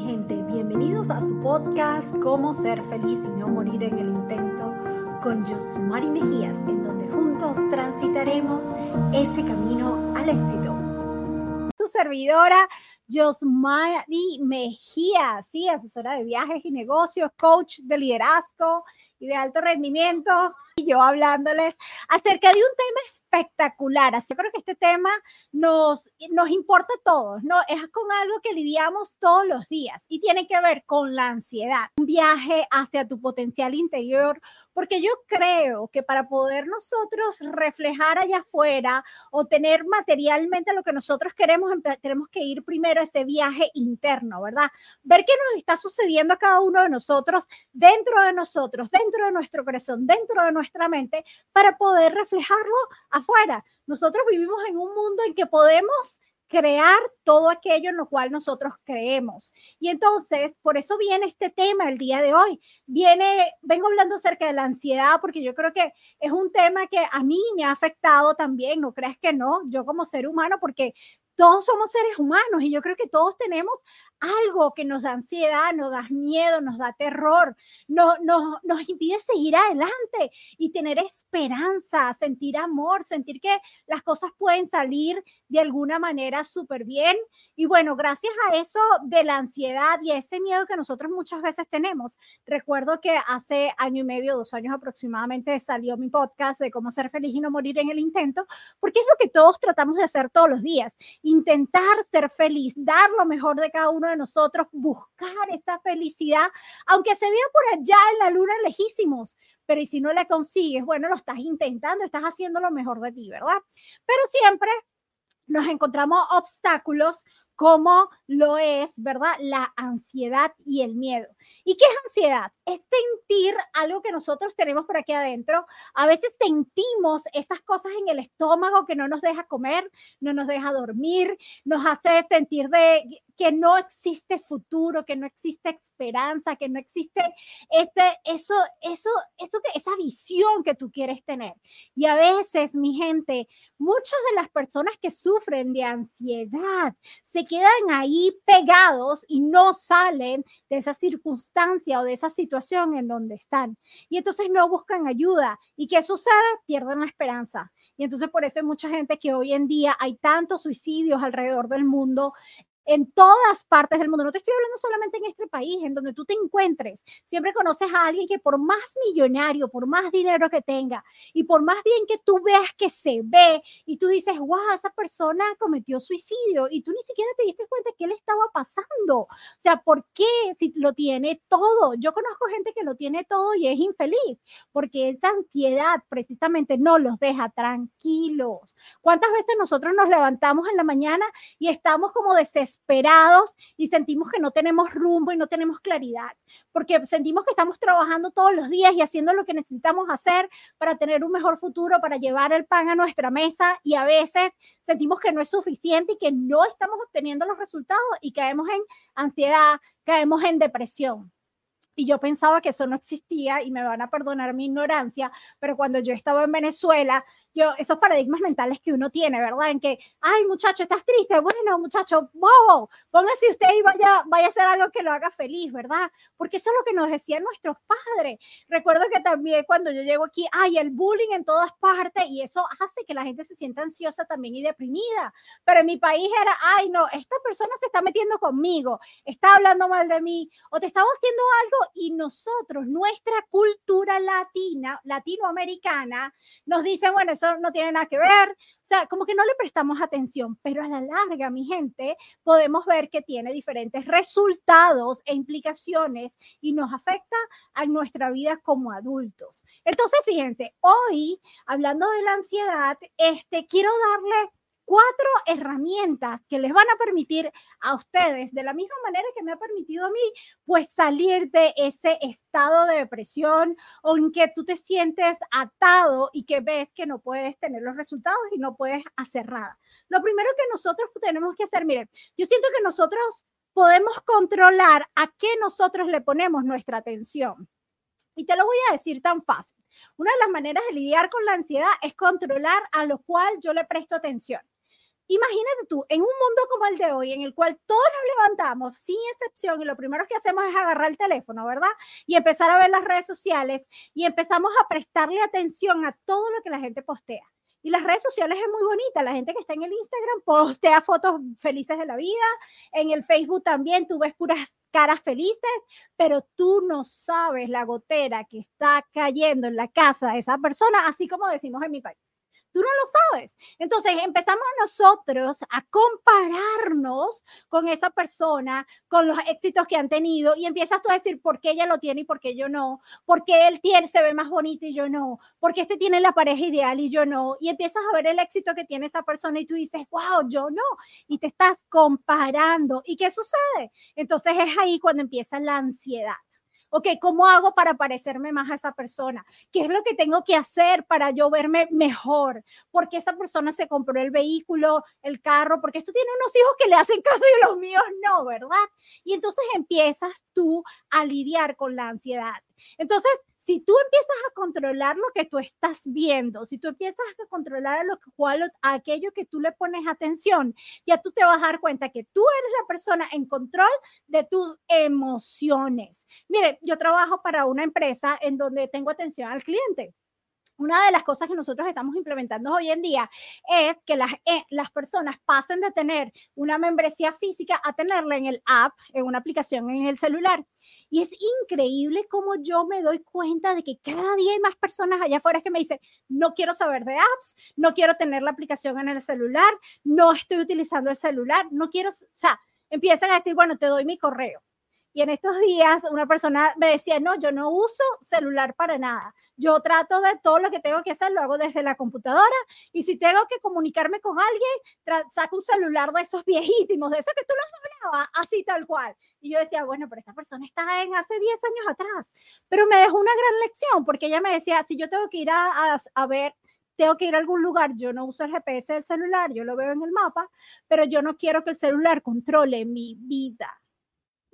gente, bienvenidos a su podcast Cómo ser feliz y no morir en el intento con Josmari Mejías, en donde juntos transitaremos ese camino al éxito. Su servidora Josmari Mejías, sí, asesora de viajes y negocios, coach de liderazgo y de alto rendimiento y yo hablándoles acerca de un tema espectacular. Así creo que este tema nos, nos importa a todos, ¿no? Es con algo que lidiamos todos los días y tiene que ver con la ansiedad. Un viaje hacia tu potencial interior, porque yo creo que para poder nosotros reflejar allá afuera o tener materialmente lo que nosotros queremos, tenemos que ir primero ese viaje interno, ¿verdad? Ver qué nos está sucediendo a cada uno de nosotros, dentro de nosotros, dentro de nuestro corazón, dentro de nuestra mente para poder reflejarlo afuera. Nosotros vivimos en un mundo en que podemos crear todo aquello en lo cual nosotros creemos. Y entonces, por eso viene este tema el día de hoy. Viene, vengo hablando acerca de la ansiedad porque yo creo que es un tema que a mí me ha afectado también, no creas que no, yo como ser humano, porque todos somos seres humanos y yo creo que todos tenemos algo que nos da ansiedad, nos da miedo, nos da terror, no, no, nos impide seguir adelante y tener esperanza, sentir amor, sentir que las cosas pueden salir de alguna manera súper bien. Y bueno, gracias a eso de la ansiedad y ese miedo que nosotros muchas veces tenemos, recuerdo que hace año y medio, dos años aproximadamente, salió mi podcast de cómo ser feliz y no morir en el intento, porque es lo que todos tratamos de hacer todos los días, intentar ser feliz, dar lo mejor de cada uno de nosotros, buscar esa felicidad, aunque se vea por allá en la luna lejísimos, pero y si no la consigues, bueno, lo estás intentando, estás haciendo lo mejor de ti, ¿verdad? Pero siempre nos encontramos obstáculos como lo es, ¿verdad? La ansiedad y el miedo. ¿Y qué es ansiedad? Es sentir algo que nosotros tenemos por aquí adentro. A veces sentimos esas cosas en el estómago que no nos deja comer, no nos deja dormir, nos hace sentir de que no existe futuro, que no existe esperanza, que no existe ese, eso, eso, eso esa visión que tú quieres tener. Y a veces, mi gente, muchas de las personas que sufren de ansiedad se quedan ahí pegados y no salen de esa circunstancia o de esa situación en donde están. Y entonces no buscan ayuda. ¿Y qué sucede? Pierden la esperanza. Y entonces por eso hay mucha gente que hoy en día hay tantos suicidios alrededor del mundo en todas partes del mundo. No te estoy hablando solamente en este país, en donde tú te encuentres. Siempre conoces a alguien que por más millonario, por más dinero que tenga y por más bien que tú veas que se ve y tú dices, wow, esa persona cometió suicidio y tú ni siquiera te diste cuenta qué le estaba pasando. O sea, ¿por qué si lo tiene todo? Yo conozco gente que lo tiene todo y es infeliz porque esa ansiedad precisamente no los deja tranquilos. ¿Cuántas veces nosotros nos levantamos en la mañana y estamos como desesperados? Esperados y sentimos que no tenemos rumbo y no tenemos claridad, porque sentimos que estamos trabajando todos los días y haciendo lo que necesitamos hacer para tener un mejor futuro, para llevar el pan a nuestra mesa y a veces sentimos que no es suficiente y que no estamos obteniendo los resultados y caemos en ansiedad, caemos en depresión. Y yo pensaba que eso no existía y me van a perdonar mi ignorancia, pero cuando yo estaba en Venezuela, yo, esos paradigmas mentales que uno tiene, ¿verdad? En que, ay, muchacho, estás triste, bueno, muchacho, bobo, póngase usted y vaya, vaya a hacer algo que lo haga feliz, ¿verdad? Porque eso es lo que nos decían nuestros padres. Recuerdo que también cuando yo llego aquí, ay, el bullying en todas partes y eso hace que la gente se sienta ansiosa también y deprimida. Pero en mi país era, ay, no, esta persona se está metiendo conmigo, está hablando mal de mí o te estaba haciendo algo y nosotros, nuestra cultura latina, latinoamericana, nos dice, bueno, eso no tiene nada que ver. O sea, como que no le prestamos atención, pero a la larga, mi gente, podemos ver que tiene diferentes resultados e implicaciones y nos afecta a nuestra vida como adultos. Entonces, fíjense, hoy, hablando de la ansiedad, este, quiero darle cuatro herramientas que les van a permitir a ustedes, de la misma manera que me ha permitido a mí, pues salir de ese estado de depresión o en que tú te sientes atado y que ves que no puedes tener los resultados y no puedes hacer nada. Lo primero que nosotros tenemos que hacer, miren, yo siento que nosotros podemos controlar a qué nosotros le ponemos nuestra atención. Y te lo voy a decir tan fácil. Una de las maneras de lidiar con la ansiedad es controlar a lo cual yo le presto atención. Imagínate tú, en un mundo como el de hoy, en el cual todos nos levantamos sin excepción y lo primero que hacemos es agarrar el teléfono, ¿verdad? Y empezar a ver las redes sociales y empezamos a prestarle atención a todo lo que la gente postea. Y las redes sociales es muy bonita. La gente que está en el Instagram postea fotos felices de la vida. En el Facebook también tú ves puras caras felices, pero tú no sabes la gotera que está cayendo en la casa de esa persona, así como decimos en mi país. Tú no lo sabes. Entonces empezamos nosotros a compararnos con esa persona, con los éxitos que han tenido y empiezas tú a decir por qué ella lo tiene y por qué yo no, por qué él tiene, se ve más bonito y yo no, porque este tiene la pareja ideal y yo no. Y empiezas a ver el éxito que tiene esa persona y tú dices, wow, yo no. Y te estás comparando. ¿Y qué sucede? Entonces es ahí cuando empieza la ansiedad ok, ¿cómo hago para parecerme más a esa persona? ¿Qué es lo que tengo que hacer para yo verme mejor? Porque esa persona se compró el vehículo, el carro, porque esto tiene unos hijos que le hacen caso y los míos no, ¿verdad? Y entonces empiezas tú a lidiar con la ansiedad. Entonces, si tú empiezas a controlar lo que tú estás viendo, si tú empiezas a controlar lo que, cual, aquello que tú le pones atención, ya tú te vas a dar cuenta que tú eres la persona en control de tus emociones. Mire, yo trabajo para una empresa en donde tengo atención al cliente una de las cosas que nosotros estamos implementando hoy en día es que las, eh, las personas pasen de tener una membresía física a tenerla en el app, en una aplicación en el celular. Y es increíble cómo yo me doy cuenta de que cada día hay más personas allá afuera que me dicen, no quiero saber de apps, no quiero tener la aplicación en el celular, no estoy utilizando el celular, no quiero, o sea, empiezan a decir, bueno, te doy mi correo y en estos días una persona me decía, no, yo no uso celular para nada. Yo trato de todo lo que tengo que hacer, lo hago desde la computadora. Y si tengo que comunicarme con alguien, saco un celular de esos viejísimos, de esos que tú los hablabas, así tal cual. Y yo decía, bueno, pero esta persona está en hace 10 años atrás. Pero me dejó una gran lección, porque ella me decía, si yo tengo que ir a, a, a ver tengo que ir a algún lugar, yo no uso el GPS del celular, yo lo veo en el mapa, pero yo no quiero que el celular controle mi vida.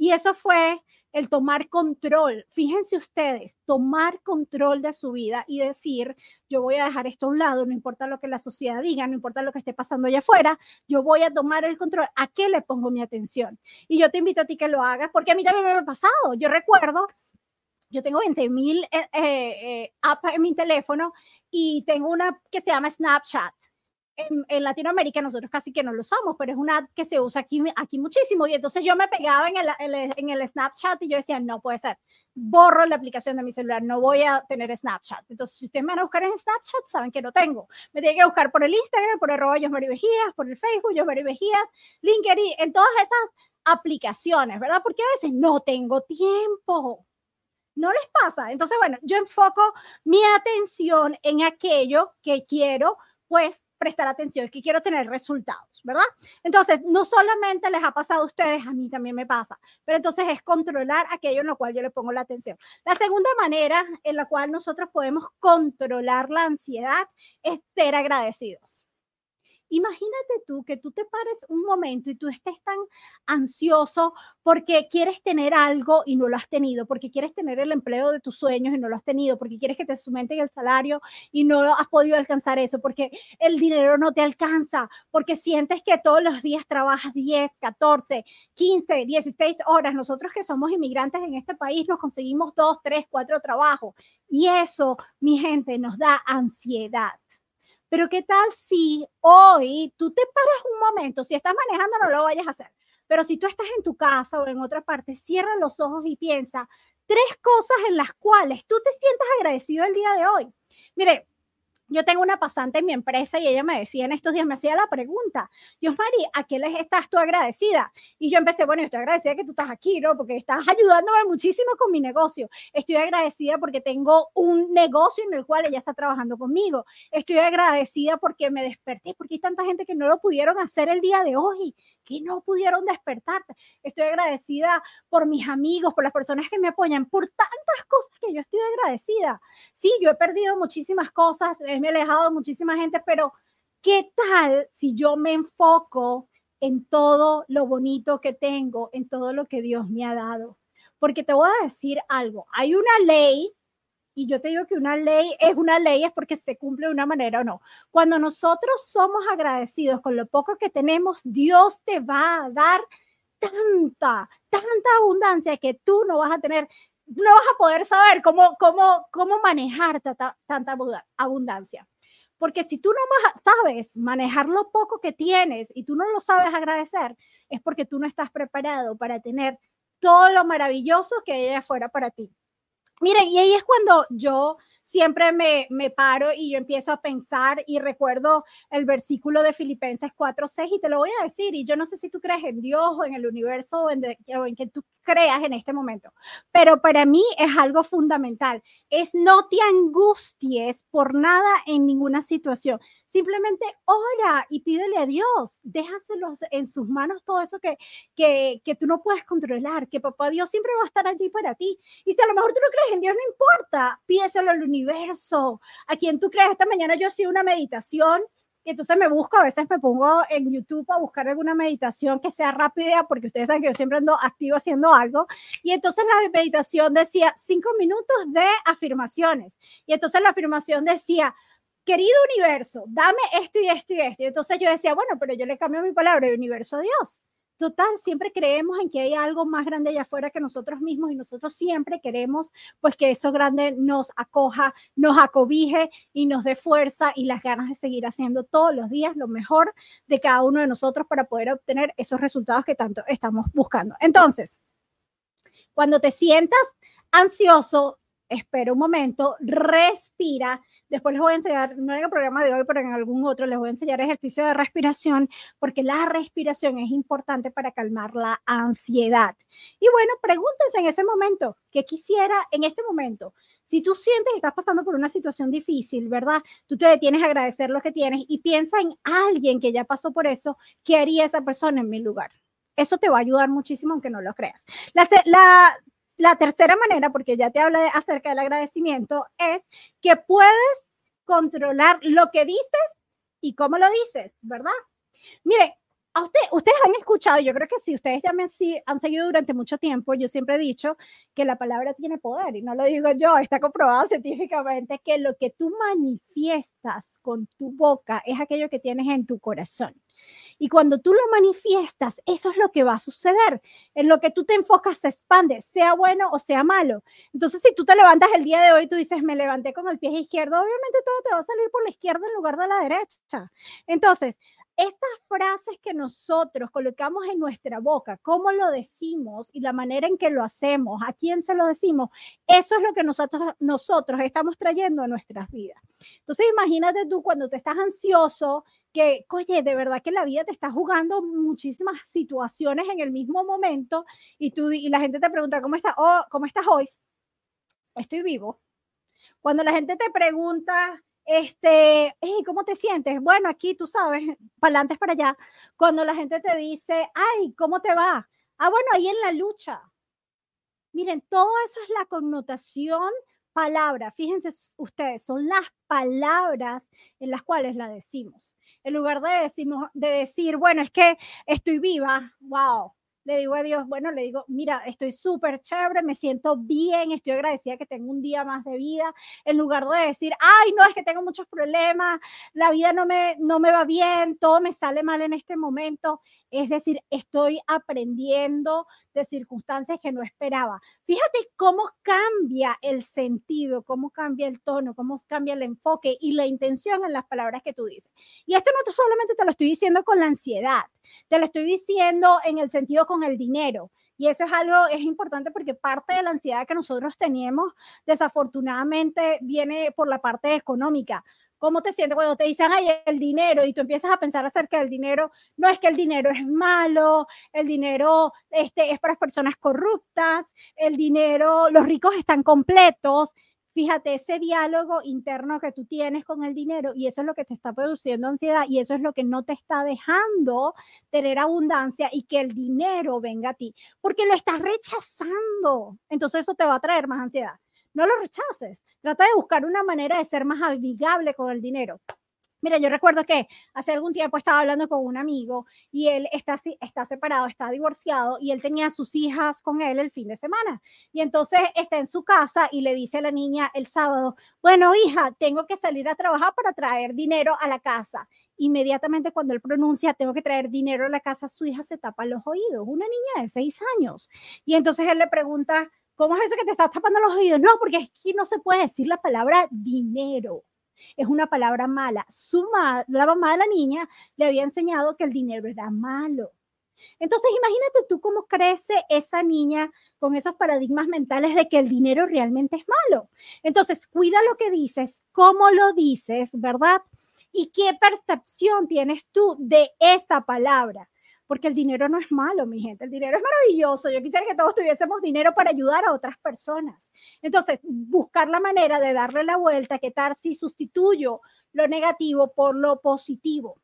Y eso fue el tomar control. Fíjense ustedes, tomar control de su vida y decir, yo voy a dejar esto a un lado, no importa lo que la sociedad diga, no importa lo que esté pasando allá afuera, yo voy a tomar el control. ¿A qué le pongo mi atención? Y yo te invito a ti que lo hagas, porque a mí también me ha pasado. Yo recuerdo yo tengo 20 mil eh, eh, eh, apps en mi teléfono y tengo una que se llama Snapchat en, Latinoamérica nosotros casi que no lo usamos, pero es una app que se usa aquí, aquí muchísimo. Y entonces yo me pegaba en el, en el Snapchat y yo decía, no puede ser, borro la aplicación de mi celular, no voy a tener Snapchat. Entonces, si ustedes me van a buscar en Snapchat, saben que no tengo. Me tienen que buscar por el Instagram, por arroba Yosmari Vejías, por el Facebook, Yosmari Vejías, LinkedIn, en todas esas aplicaciones, ¿verdad? Porque a veces no tengo tiempo. ¿No les pasa? Entonces, bueno, yo enfoco mi atención en aquello que quiero, pues, prestar atención, es que quiero tener resultados, ¿verdad? Entonces, no solamente les ha pasado a ustedes, a mí también me pasa, pero entonces es controlar aquello en lo cual yo le pongo la atención. La segunda manera en la cual nosotros podemos controlar la ansiedad es ser agradecidos. Imagínate tú que tú te pares un momento y tú estés tan ansioso porque quieres tener algo y no lo has tenido, porque quieres tener el empleo de tus sueños y no lo has tenido, porque quieres que te sumenten el salario y no has podido alcanzar eso, porque el dinero no te alcanza, porque sientes que todos los días trabajas 10, 14, 15, 16 horas. Nosotros que somos inmigrantes en este país nos conseguimos dos, tres, cuatro trabajos y eso, mi gente, nos da ansiedad. Pero ¿qué tal si hoy tú te paras un momento? Si estás manejando, no lo vayas a hacer. Pero si tú estás en tu casa o en otra parte, cierra los ojos y piensa tres cosas en las cuales tú te sientas agradecido el día de hoy. Mire, yo tengo una pasante en mi empresa y ella me decía en estos días, me hacía la pregunta, Dios María, ¿a qué les estás tú agradecida? Y yo empecé, bueno, estoy agradecida que tú estás aquí, ¿no? Porque estás ayudándome muchísimo con mi negocio. Estoy agradecida porque tengo un negocio en el cual ella está trabajando conmigo. Estoy agradecida porque me desperté, porque hay tanta gente que no lo pudieron hacer el día de hoy que no pudieron despertarse. Estoy agradecida por mis amigos, por las personas que me apoyan, por tantas cosas que yo estoy agradecida. Sí, yo he perdido muchísimas cosas, me he alejado muchísima gente, pero ¿qué tal si yo me enfoco en todo lo bonito que tengo, en todo lo que Dios me ha dado? Porque te voy a decir algo, hay una ley y yo te digo que una ley es una ley es porque se cumple de una manera o no. Cuando nosotros somos agradecidos con lo poco que tenemos, Dios te va a dar tanta, tanta abundancia que tú no vas a tener, no vas a poder saber cómo, cómo, cómo manejar tanta, tanta abundancia. Porque si tú no sabes manejar lo poco que tienes y tú no lo sabes agradecer, es porque tú no estás preparado para tener todo lo maravilloso que hay afuera para ti. Miren, y ahí es cuando yo siempre me, me, paro y yo empiezo a pensar y recuerdo el versículo de Filipenses 4:6 y te lo voy a decir. Y yo no sé si tú crees en Dios o en el universo o en, en que tú creas en este momento, pero para mí es algo fundamental. Es no te angusties por nada en ninguna situación. Simplemente ora y pídele a Dios, déjaselo en sus manos todo eso que, que, que tú no puedes controlar, que papá Dios siempre va a estar allí para ti. Y si a lo mejor tú no crees en Dios, no importa, pídeselo al universo, a quien tú crees. Esta mañana yo hacía una meditación y entonces me busco, a veces me pongo en YouTube a buscar alguna meditación que sea rápida, porque ustedes saben que yo siempre ando activo haciendo algo. Y entonces la meditación decía cinco minutos de afirmaciones. Y entonces la afirmación decía, querido universo, dame esto y esto y esto. Y entonces yo decía, bueno, pero yo le cambio mi palabra de universo a Dios. Total, siempre creemos en que hay algo más grande allá afuera que nosotros mismos y nosotros siempre queremos pues que eso grande nos acoja, nos acobije y nos dé fuerza y las ganas de seguir haciendo todos los días lo mejor de cada uno de nosotros para poder obtener esos resultados que tanto estamos buscando. Entonces, cuando te sientas ansioso, espera un momento, respira. Después les voy a enseñar, no en el programa de hoy, pero en algún otro, les voy a enseñar ejercicio de respiración, porque la respiración es importante para calmar la ansiedad. Y bueno, pregúntense en ese momento, ¿qué quisiera en este momento? Si tú sientes que estás pasando por una situación difícil, ¿verdad? Tú te detienes a agradecer lo que tienes y piensa en alguien que ya pasó por eso, ¿qué haría esa persona en mi lugar? Eso te va a ayudar muchísimo, aunque no lo creas. La, la la tercera manera, porque ya te hablé acerca del agradecimiento, es que puedes controlar lo que dices y cómo lo dices, ¿verdad? Mire, a usted, ustedes han escuchado, yo creo que si ustedes ya me han seguido durante mucho tiempo, yo siempre he dicho que la palabra tiene poder y no lo digo yo, está comprobado científicamente que lo que tú manifiestas con tu boca es aquello que tienes en tu corazón. Y cuando tú lo manifiestas, eso es lo que va a suceder. En lo que tú te enfocas se expande, sea bueno o sea malo. Entonces, si tú te levantas el día de hoy, tú dices, me levanté con el pie izquierdo, obviamente todo te va a salir por la izquierda en lugar de la derecha. Entonces, estas frases que nosotros colocamos en nuestra boca, cómo lo decimos y la manera en que lo hacemos, a quién se lo decimos, eso es lo que nosotros, nosotros estamos trayendo a nuestras vidas. Entonces, imagínate tú cuando te estás ansioso, que, oye, de verdad que la vida te está jugando muchísimas situaciones en el mismo momento y, tú, y la gente te pregunta, ¿cómo, está, oh, ¿cómo estás hoy? Estoy vivo. Cuando la gente te pregunta, este, ¿cómo te sientes? Bueno, aquí tú sabes, para adelante, para allá. Cuando la gente te dice, ay, ¿cómo te va? Ah, bueno, ahí en la lucha. Miren, todo eso es la connotación palabra. Fíjense ustedes, son las palabras en las cuales la decimos. En lugar de, decimos, de decir, bueno, es que estoy viva, wow, le digo a Dios, bueno, le digo, mira, estoy súper chévere, me siento bien, estoy agradecida que tengo un día más de vida, en lugar de decir, ay, no, es que tengo muchos problemas, la vida no me, no me va bien, todo me sale mal en este momento. Es decir, estoy aprendiendo de circunstancias que no esperaba. Fíjate cómo cambia el sentido, cómo cambia el tono, cómo cambia el enfoque y la intención en las palabras que tú dices. Y esto no solamente te lo estoy diciendo con la ansiedad, te lo estoy diciendo en el sentido con el dinero. Y eso es algo, es importante porque parte de la ansiedad que nosotros tenemos, desafortunadamente, viene por la parte económica. ¿Cómo te sientes cuando te dicen, ay, el dinero? Y tú empiezas a pensar acerca del dinero. No es que el dinero es malo, el dinero este, es para personas corruptas, el dinero, los ricos están completos. Fíjate ese diálogo interno que tú tienes con el dinero y eso es lo que te está produciendo ansiedad y eso es lo que no te está dejando tener abundancia y que el dinero venga a ti, porque lo estás rechazando. Entonces eso te va a traer más ansiedad. No lo rechaces. Trata de buscar una manera de ser más amigable con el dinero. Mira, yo recuerdo que hace algún tiempo estaba hablando con un amigo y él está, está separado, está divorciado y él tenía a sus hijas con él el fin de semana. Y entonces está en su casa y le dice a la niña el sábado, bueno, hija, tengo que salir a trabajar para traer dinero a la casa. Inmediatamente cuando él pronuncia, tengo que traer dinero a la casa, su hija se tapa los oídos, una niña de seis años. Y entonces él le pregunta, ¿cómo es eso que te estás tapando los oídos? No, porque es no se puede decir la palabra dinero es una palabra mala. Su la mamá de la niña le había enseñado que el dinero era malo. Entonces, imagínate tú cómo crece esa niña con esos paradigmas mentales de que el dinero realmente es malo. Entonces, cuida lo que dices, cómo lo dices, ¿verdad? ¿Y qué percepción tienes tú de esa palabra? Porque el dinero no es malo, mi gente, el dinero es maravilloso. Yo quisiera que todos tuviésemos dinero para ayudar a otras personas. Entonces, buscar la manera de darle la vuelta, que tal si sustituyo lo negativo por lo positivo.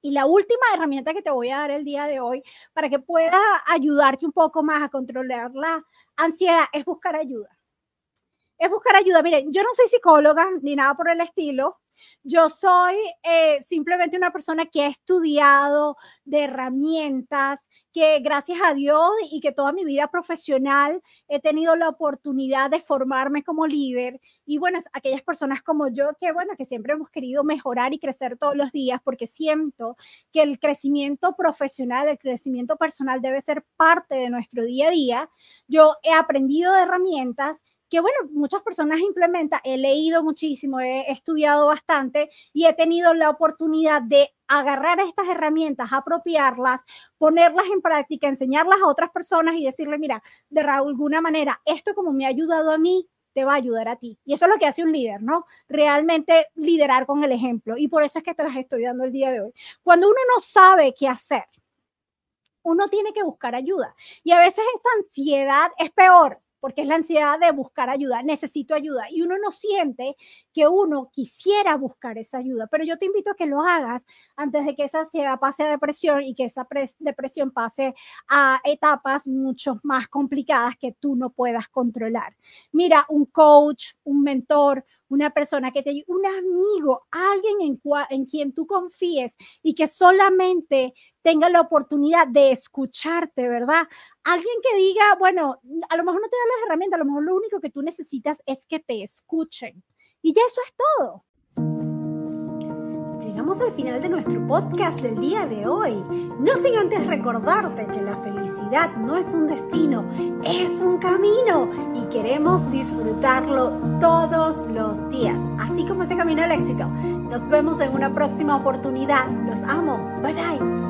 Y la última herramienta que te voy a dar el día de hoy para que pueda ayudarte un poco más a controlar la ansiedad es buscar ayuda. Es buscar ayuda. Miren, yo no soy psicóloga ni nada por el estilo, yo soy eh, simplemente una persona que ha estudiado de herramientas, que gracias a Dios y que toda mi vida profesional he tenido la oportunidad de formarme como líder. Y bueno, aquellas personas como yo que, bueno, que siempre hemos querido mejorar y crecer todos los días porque siento que el crecimiento profesional, el crecimiento personal debe ser parte de nuestro día a día. Yo he aprendido de herramientas que bueno, muchas personas implementan, he leído muchísimo, he estudiado bastante y he tenido la oportunidad de agarrar estas herramientas, apropiarlas, ponerlas en práctica, enseñarlas a otras personas y decirle, mira, de alguna manera, esto como me ha ayudado a mí, te va a ayudar a ti. Y eso es lo que hace un líder, ¿no? Realmente liderar con el ejemplo. Y por eso es que te las estoy dando el día de hoy. Cuando uno no sabe qué hacer, uno tiene que buscar ayuda. Y a veces esa ansiedad es peor porque es la ansiedad de buscar ayuda, necesito ayuda. Y uno no siente que uno quisiera buscar esa ayuda, pero yo te invito a que lo hagas antes de que esa ansiedad pase a depresión y que esa depresión pase a etapas mucho más complicadas que tú no puedas controlar. Mira, un coach, un mentor, una persona que te un amigo, alguien en, en quien tú confíes y que solamente tenga la oportunidad de escucharte, ¿verdad? Alguien que diga, bueno, a lo mejor no te da las herramientas, a lo mejor lo único que tú necesitas es que te escuchen. Y ya eso es todo. Llegamos al final de nuestro podcast del día de hoy. No sin antes recordarte que la felicidad no es un destino, es un camino y queremos disfrutarlo todos los días, así como ese camino al éxito. Nos vemos en una próxima oportunidad. Los amo. Bye bye.